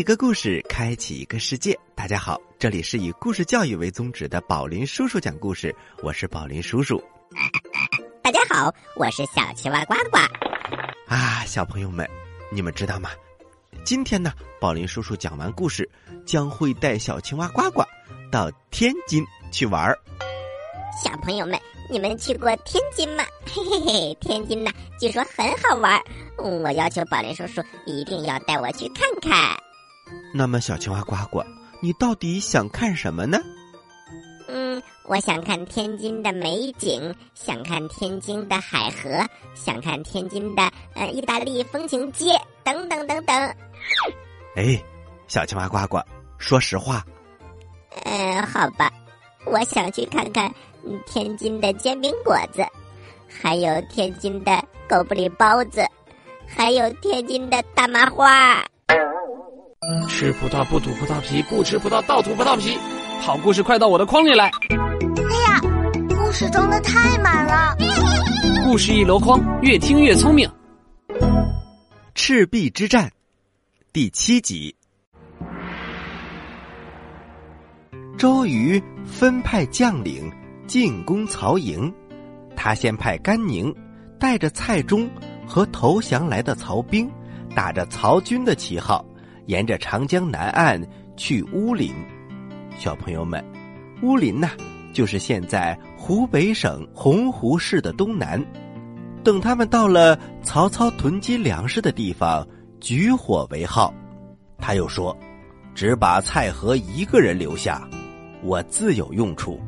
一个故事，开启一个世界。大家好，这里是以故事教育为宗旨的宝林叔叔讲故事，我是宝林叔叔。大家好，我是小青蛙呱呱。啊，小朋友们，你们知道吗？今天呢，宝林叔叔讲完故事，将会带小青蛙呱呱到天津去玩儿。小朋友们，你们去过天津吗？嘿嘿嘿，天津呢，据说很好玩。我要求宝林叔叔一定要带我去看看。那么，小青蛙呱呱，你到底想看什么呢？嗯，我想看天津的美景，想看天津的海河，想看天津的呃意大利风情街，等等等等。哎，小青蛙呱呱，说实话。嗯，好吧，我想去看看天津的煎饼果子，还有天津的狗不理包子，还有天津的大麻花。吃葡萄不吐葡萄皮，不吃葡萄倒吐葡萄皮。好故事快到我的筐里来！哎呀，故事装的太满了。故事一箩筐，越听越聪明。赤壁之战第七集，周瑜分派将领进攻曹营，他先派甘宁带着蔡中和投降来的曹兵，打着曹军的旗号，沿着长江南岸去乌林。小朋友们，乌林呐，就是现在湖北省洪湖市的东南。等他们到了曹操囤积粮食的地方，举火为号。他又说：“只把蔡和一个人留下，我自有用处。”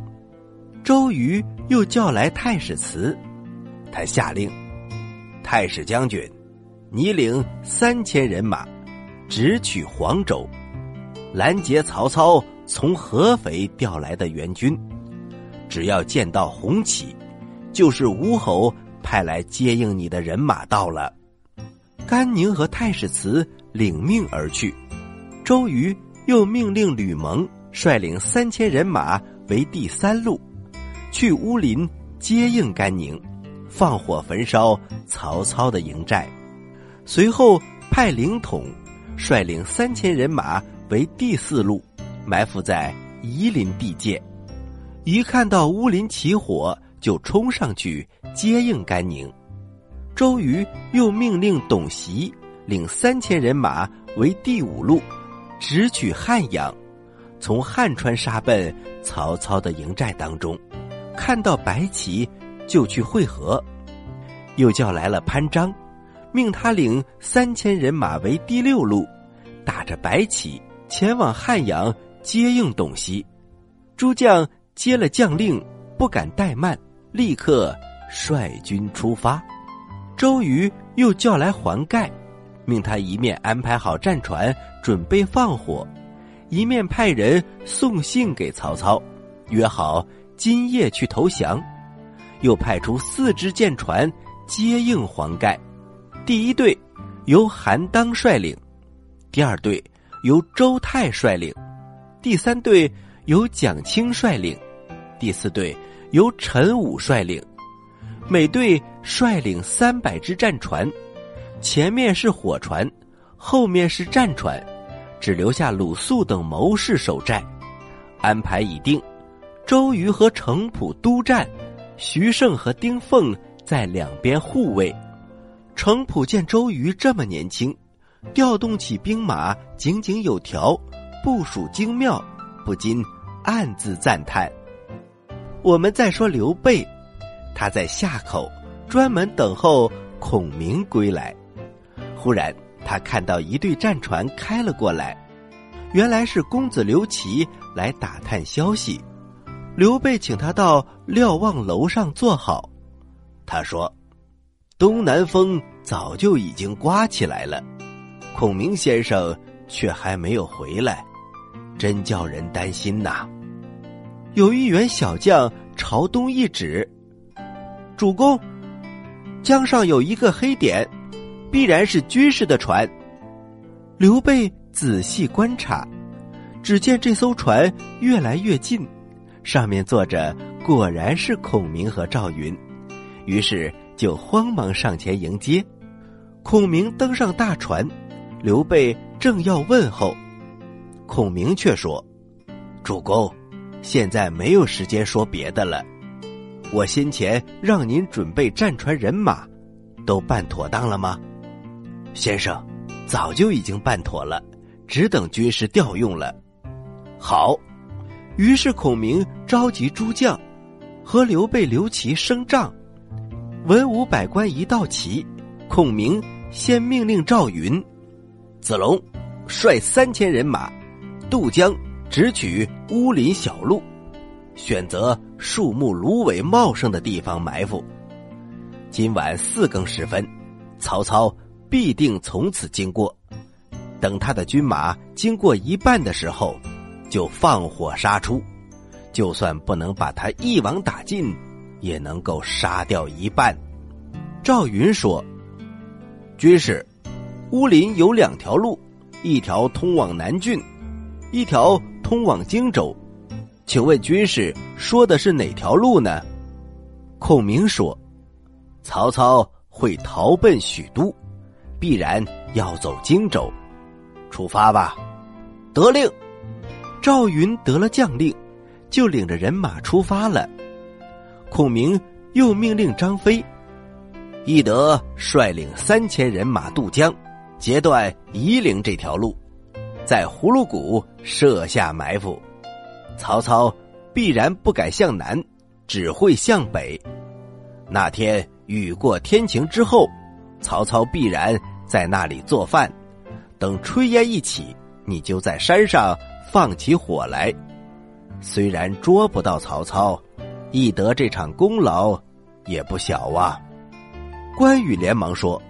周瑜又叫来太史慈，他下令：“太史将军，你领三千人马，直取黄州，拦截曹操从合肥调来的援军。只要见到红旗，就是吴侯。”派来接应你的人马到了，甘宁和太史慈领命而去。周瑜又命令吕蒙率领三千人马为第三路，去乌林接应甘宁，放火焚烧曹操的营寨。随后派凌统率领三千人马为第四路，埋伏在夷陵地界。一看到乌林起火，就冲上去。接应甘宁，周瑜又命令董袭领三千人马为第五路，直取汉阳，从汉川杀奔曹操的营寨当中。看到白旗，就去会合。又叫来了潘璋，命他领三千人马为第六路，打着白旗前往汉阳接应董袭。诸将接了将令，不敢怠慢，立刻。率军出发，周瑜又叫来黄盖，命他一面安排好战船准备放火，一面派人送信给曹操，约好今夜去投降。又派出四支舰船接应黄盖，第一队由韩当率领，第二队由周泰率领，第三队由蒋钦率领，第四队由陈武率领。每队率领三百只战船，前面是火船，后面是战船，只留下鲁肃等谋士守寨。安排已定，周瑜和程普督战，徐盛和丁奉在两边护卫。程普见周瑜这么年轻，调动起兵马井井有条，部署精妙，不禁暗自赞叹。我们再说刘备。他在夏口专门等候孔明归来，忽然他看到一队战船开了过来，原来是公子刘琦来打探消息。刘备请他到瞭望楼上坐好，他说：“东南风早就已经刮起来了，孔明先生却还没有回来，真叫人担心呐。”有一员小将朝东一指。主公，江上有一个黑点，必然是军事的船。刘备仔细观察，只见这艘船越来越近，上面坐着果然是孔明和赵云，于是就慌忙上前迎接。孔明登上大船，刘备正要问候，孔明却说：“主公，现在没有时间说别的了。我先前让您准备战船人马，都办妥当了吗？”先生，早就已经办妥了，只等军师调用了。好，于是孔明召集诸将，和刘备、刘琦升帐。文武百官一到齐，孔明先命令赵云、子龙率三千人马渡江，直取乌林小路，选择树木芦苇茂盛的地方埋伏。今晚四更时分，曹操必定从此经过。等他的军马经过一半的时候，就放火杀出。就算不能把他一网打尽。也能够杀掉一半。赵云说：“军师，乌林有两条路，一条通往南郡，一条通往荆州。请问军师说的是哪条路呢？”孔明说：“曹操会逃奔许都，必然要走荆州。出发吧！”得令。赵云得了将令，就领着人马出发了。孔明又命令张飞、翼德率领三千人马渡江，截断夷陵这条路，在葫芦谷设下埋伏。曹操必然不敢向南，只会向北。那天雨过天晴之后，曹操必然在那里做饭。等炊烟一起，你就在山上放起火来。虽然捉不到曹操。翼德这场功劳也不小啊！关羽连忙说：“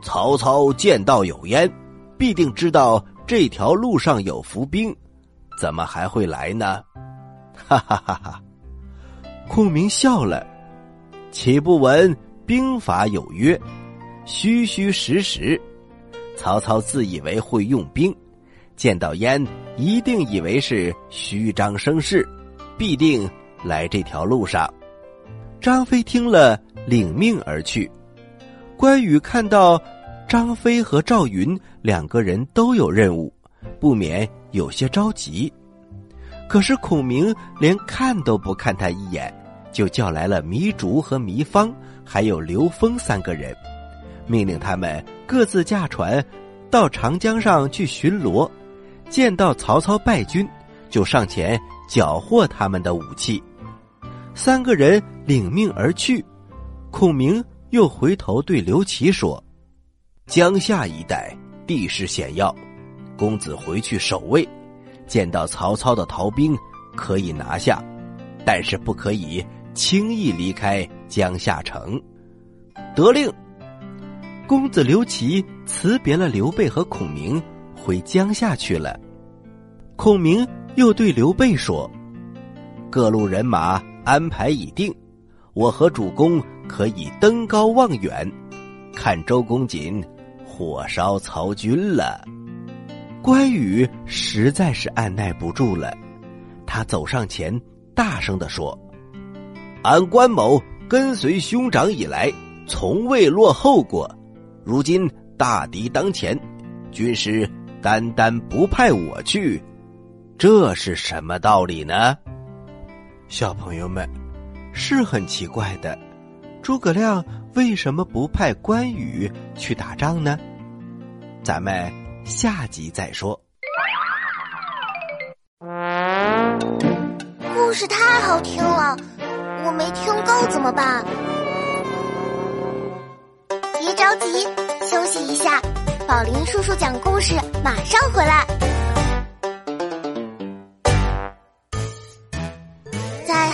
曹操见到有烟，必定知道这条路上有伏兵，怎么还会来呢？”哈哈哈哈！孔明笑了：“岂不闻兵法有曰，虚虚实实？曹操自以为会用兵，见到烟一定以为是虚张声势，必定。”来这条路上，张飞听了，领命而去。关羽看到张飞和赵云两个人都有任务，不免有些着急。可是孔明连看都不看他一眼，就叫来了糜竺和糜芳，还有刘封三个人，命令他们各自驾船到长江上去巡逻，见到曹操败军，就上前缴获他们的武器。三个人领命而去，孔明又回头对刘琦说：“江夏一带地势险要，公子回去守卫，见到曹操的逃兵可以拿下，但是不可以轻易离开江夏城。”得令。公子刘琦辞别了刘备和孔明，回江夏去了。孔明又对刘备说：“各路人马。”安排已定，我和主公可以登高望远，看周公瑾火烧曹军了。关羽实在是按耐不住了，他走上前，大声的说：“俺关某跟随兄长以来，从未落后过。如今大敌当前，军师单单不派我去，这是什么道理呢？”小朋友们，是很奇怪的，诸葛亮为什么不派关羽去打仗呢？咱们下集再说。故事太好听了，我没听够怎么办？别着急，休息一下，宝林叔叔讲故事马上回来。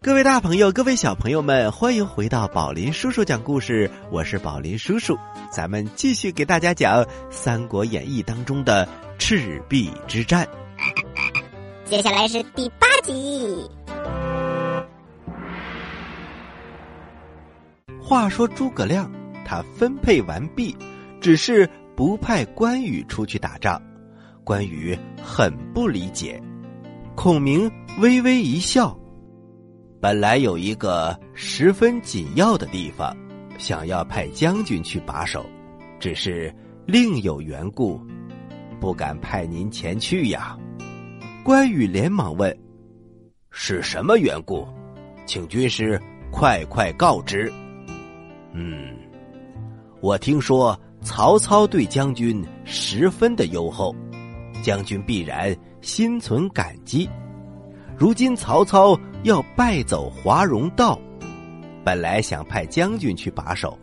各位大朋友，各位小朋友们，欢迎回到宝林叔叔讲故事。我是宝林叔叔，咱们继续给大家讲《三国演义》当中的赤壁之战。接下来是第八集。话说诸葛亮他分配完毕，只是不派关羽出去打仗。关羽很不理解，孔明微微一笑。本来有一个十分紧要的地方，想要派将军去把守，只是另有缘故，不敢派您前去呀。关羽连忙问：“是什么缘故？请军师快快告知。”嗯，我听说曹操对将军十分的优厚，将军必然心存感激。如今曹操要败走华容道，本来想派将军去把守，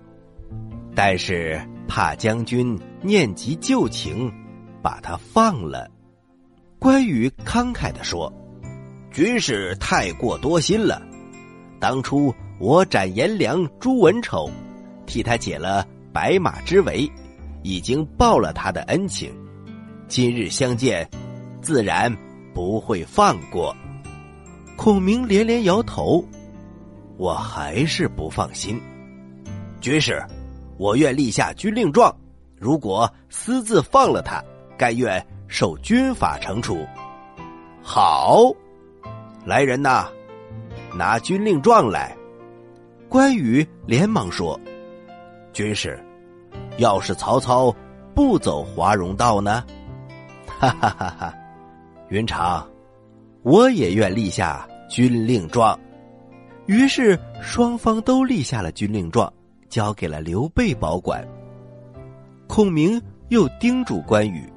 但是怕将军念及旧情，把他放了。关羽慷慨的说：“军师太过多心了。当初我斩颜良、诛文丑，替他解了白马之围，已经报了他的恩情。今日相见，自然不会放过。”孔明连连摇头，我还是不放心。军师，我愿立下军令状，如果私自放了他，甘愿受军法惩处。好，来人呐，拿军令状来。关羽连忙说：“军师，要是曹操不走华容道呢？”哈哈哈哈！云长。我也愿立下军令状，于是双方都立下了军令状，交给了刘备保管。孔明又叮嘱关羽：“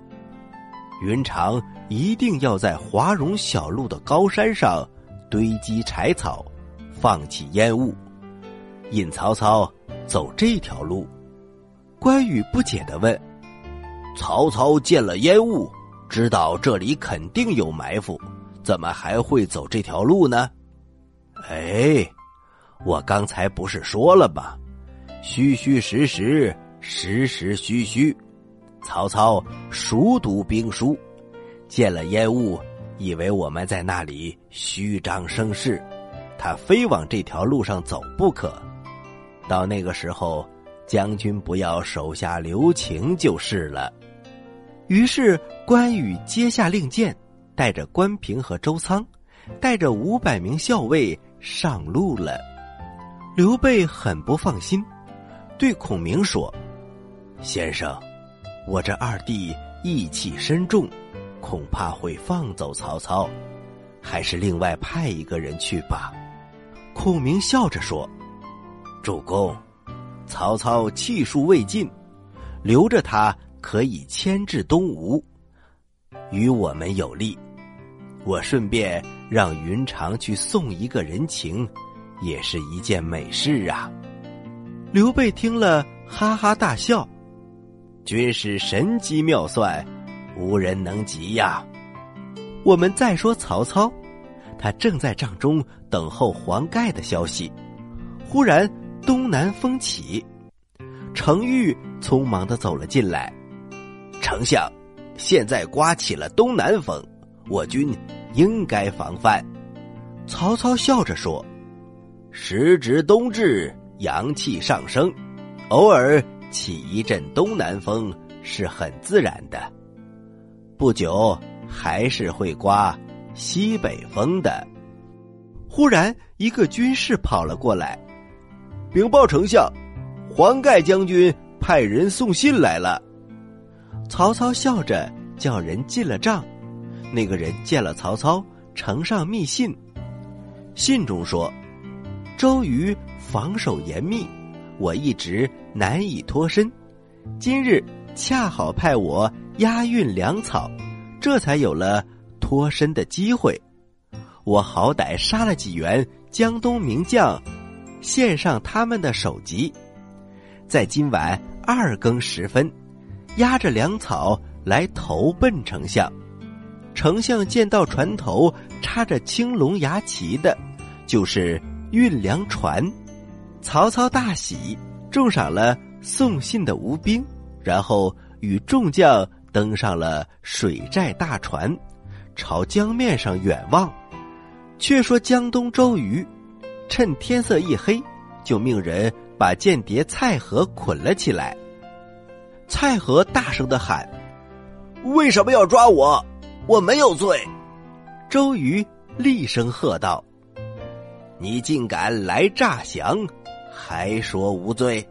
云长一定要在华容小路的高山上堆积柴草，放起烟雾，引曹操走这条路。”关羽不解的问：“曹操见了烟雾，知道这里肯定有埋伏。”怎么还会走这条路呢？哎，我刚才不是说了吗？虚虚实实，实实虚虚。曹操熟读兵书，见了烟雾，以为我们在那里虚张声势，他非往这条路上走不可。到那个时候，将军不要手下留情就是了。于是关羽接下令箭。带着关平和周仓，带着五百名校尉上路了。刘备很不放心，对孔明说：“先生，我这二弟义气深重，恐怕会放走曹操，还是另外派一个人去吧。”孔明笑着说：“主公，曹操气数未尽，留着他可以牵制东吴，与我们有利。”我顺便让云长去送一个人情，也是一件美事啊。刘备听了，哈哈大笑：“军师神机妙算，无人能及呀。”我们再说曹操，他正在帐中等候黄盖的消息，忽然东南风起，程昱匆忙的走了进来：“丞相，现在刮起了东南风，我军。”应该防范。曹操笑着说：“时值冬至，阳气上升，偶尔起一阵东南风是很自然的。不久还是会刮西北风的。”忽然，一个军士跑了过来，禀报丞相：“黄盖将军派人送信来了。”曹操笑着叫人进了帐。那个人见了曹操，呈上密信。信中说：“周瑜防守严密，我一直难以脱身。今日恰好派我押运粮草，这才有了脱身的机会。我好歹杀了几员江东名将，献上他们的首级。在今晚二更时分，押着粮草来投奔丞相。丞相见到船头插着青龙牙旗的，就是运粮船。曹操大喜，重赏了送信的吴兵，然后与众将登上了水寨大船，朝江面上远望。却说江东周瑜，趁天色一黑，就命人把间谍蔡和捆了起来。蔡和大声的喊：“为什么要抓我？我没有罪！”周瑜厉声喝道：“你竟敢来诈降！”还说无罪，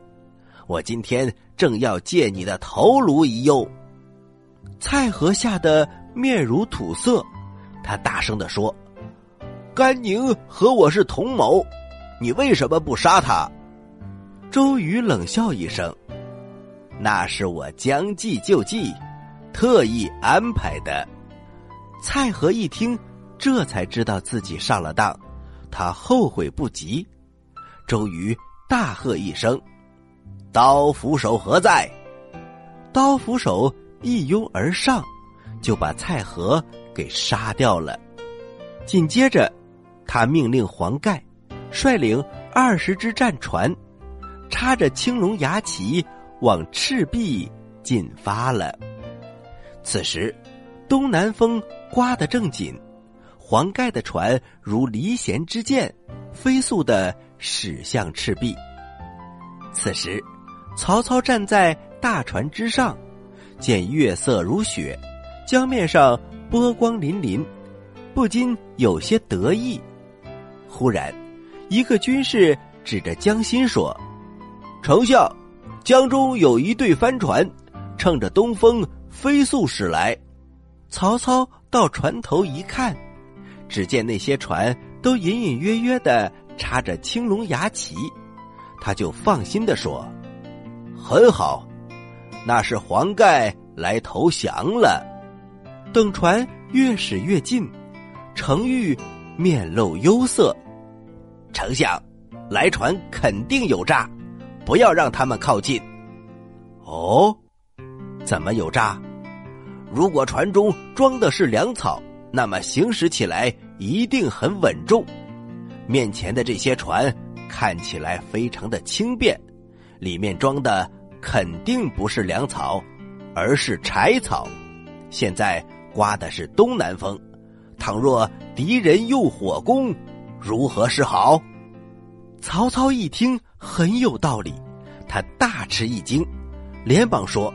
我今天正要借你的头颅一用。蔡和吓得面如土色，他大声的说：“甘宁和我是同谋，你为什么不杀他？”周瑜冷笑一声：“那是我将计就计，特意安排的。”蔡和一听，这才知道自己上了当，他后悔不及。周瑜。大喝一声：“刀斧手何在？”刀斧手一拥而上，就把蔡和给杀掉了。紧接着，他命令黄盖率领二十只战船，插着青龙牙旗往赤壁进发了。此时，东南风刮得正紧，黄盖的船如离弦之箭，飞速的。驶向赤壁。此时，曹操站在大船之上，见月色如雪，江面上波光粼粼，不禁有些得意。忽然，一个军士指着江心说：“丞相，江中有一对帆船，乘着东风飞速驶来。”曹操到船头一看，只见那些船都隐隐约约的。插着青龙牙旗，他就放心的说：“很好，那是黄盖来投降了。”等船越驶越近，程昱面露忧色：“丞相，来船肯定有诈，不要让他们靠近。”“哦，怎么有诈？如果船中装的是粮草，那么行驶起来一定很稳重。”面前的这些船看起来非常的轻便，里面装的肯定不是粮草，而是柴草。现在刮的是东南风，倘若敌人用火攻，如何是好？曹操一听很有道理，他大吃一惊，连忙说：“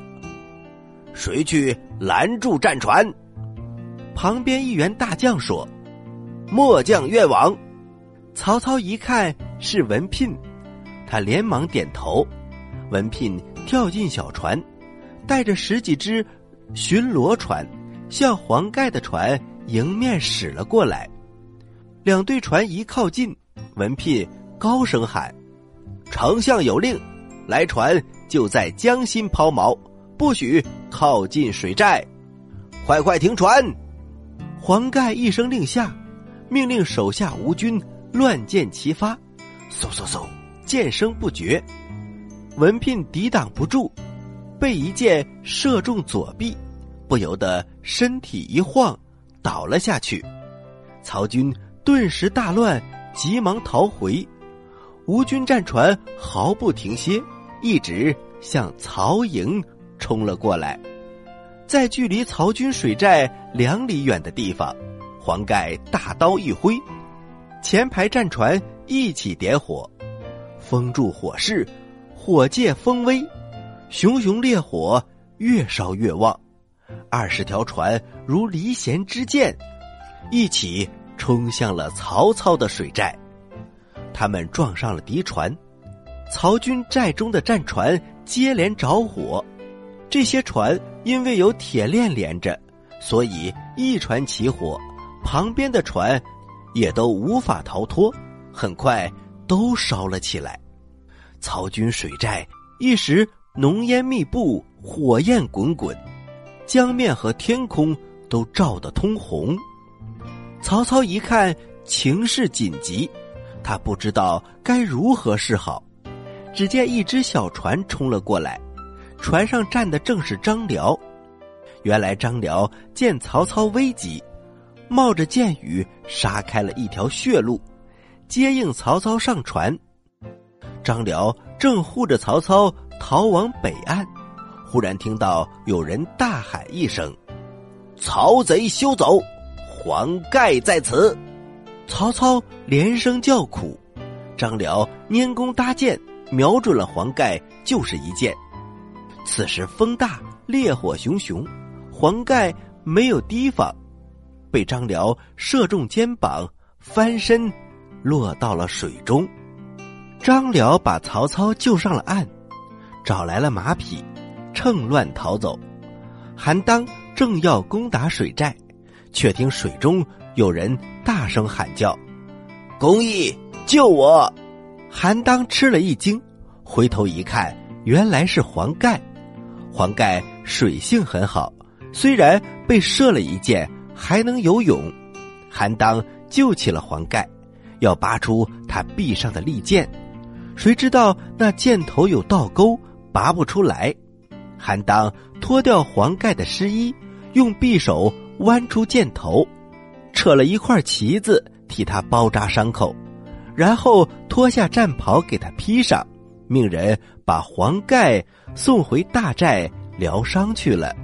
谁去拦住战船？”旁边一员大将说：“末将愿往。”曹操一看是文聘，他连忙点头。文聘跳进小船，带着十几只巡逻船，向黄盖的船迎面驶了过来。两队船一靠近，文聘高声喊：“丞相有令，来船就在江心抛锚，不许靠近水寨，快快停船！”黄盖一声令下，命令手下吴军。乱箭齐发，嗖嗖嗖，箭声不绝。文聘抵挡不住，被一箭射中左臂，不由得身体一晃，倒了下去。曹军顿时大乱，急忙逃回。吴军战船毫不停歇，一直向曹营冲了过来。在距离曹军水寨两里远的地方，黄盖大刀一挥。前排战船一起点火，风助火势，火借风威，熊熊烈火越烧越旺。二十条船如离弦之箭，一起冲向了曹操的水寨。他们撞上了敌船，曹军寨中的战船接连着火。这些船因为有铁链连着，所以一船起火，旁边的船。也都无法逃脱，很快都烧了起来。曹军水寨一时浓烟密布，火焰滚滚，江面和天空都照得通红。曹操一看情势紧急，他不知道该如何是好。只见一只小船冲了过来，船上站的正是张辽。原来张辽见曹操危急，冒着箭雨杀开了一条血路，接应曹操上船。张辽正护着曹操逃往北岸，忽然听到有人大喊一声：“曹贼休走，黄盖在此！”曹操连声叫苦，张辽拈弓搭箭。瞄准了黄盖，就是一箭。此时风大，烈火熊熊，黄盖没有提防，被张辽射中肩膀，翻身落到了水中。张辽把曹操救上了岸，找来了马匹，趁乱逃走。韩当正要攻打水寨，却听水中有人大声喊叫：“公义，救我！”韩当吃了一惊，回头一看，原来是黄盖。黄盖水性很好，虽然被射了一箭，还能游泳。韩当救起了黄盖，要拔出他臂上的利剑，谁知道那箭头有倒钩，拔不出来。韩当脱掉黄盖的湿衣，用匕首弯出箭头，扯了一块旗子替他包扎伤口。然后脱下战袍给他披上，命人把黄盖送回大寨疗伤去了。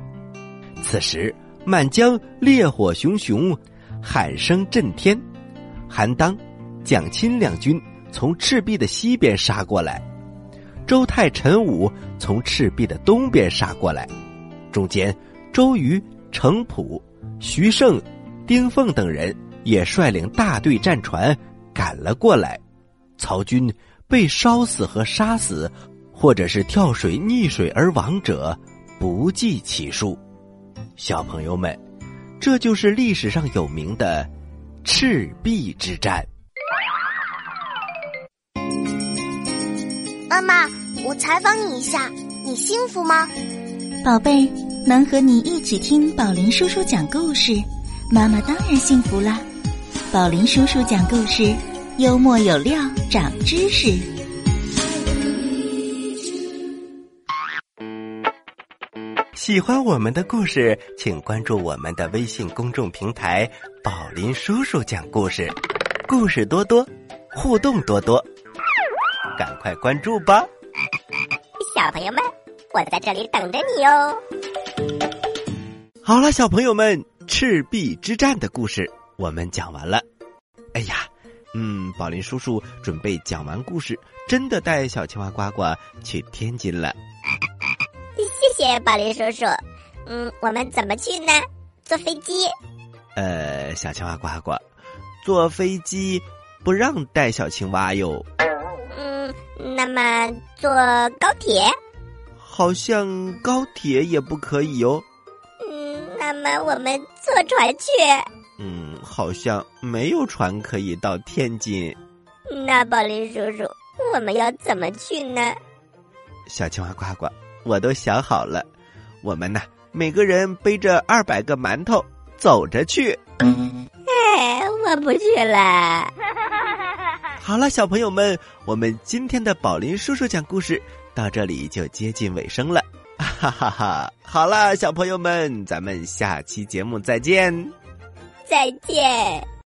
此时满江烈火熊熊，喊声震天。韩当、蒋钦两军从赤壁的西边杀过来，周泰、陈武从赤壁的东边杀过来，中间周瑜、程普、徐盛、丁奉等人也率领大队战船。赶了过来，曹军被烧死和杀死，或者是跳水溺水而亡者不计其数。小朋友们，这就是历史上有名的赤壁之战。妈妈，我采访你一下，你幸福吗？宝贝，能和你一起听宝林叔叔讲故事，妈妈当然幸福啦。宝林叔叔讲故事，幽默有料，长知识。喜欢我们的故事，请关注我们的微信公众平台“宝林叔叔讲故事”，故事多多，互动多多，赶快关注吧！小朋友们，我在这里等着你哦。好了，小朋友们，赤壁之战的故事。我们讲完了，哎呀，嗯，宝林叔叔准备讲完故事，真的带小青蛙呱呱去天津了。谢谢宝林叔叔。嗯，我们怎么去呢？坐飞机？呃，小青蛙呱呱，坐飞机不让带小青蛙哟。嗯，那么坐高铁？好像高铁也不可以哟。嗯，那么我们坐船去？嗯，好像没有船可以到天津。那宝林叔叔，我们要怎么去呢？小青蛙呱呱，我都想好了，我们呢，每个人背着二百个馒头，走着去。哎，我不去了。好了，小朋友们，我们今天的宝林叔叔讲故事到这里就接近尾声了。哈哈哈！好了，小朋友们，咱们下期节目再见。再见。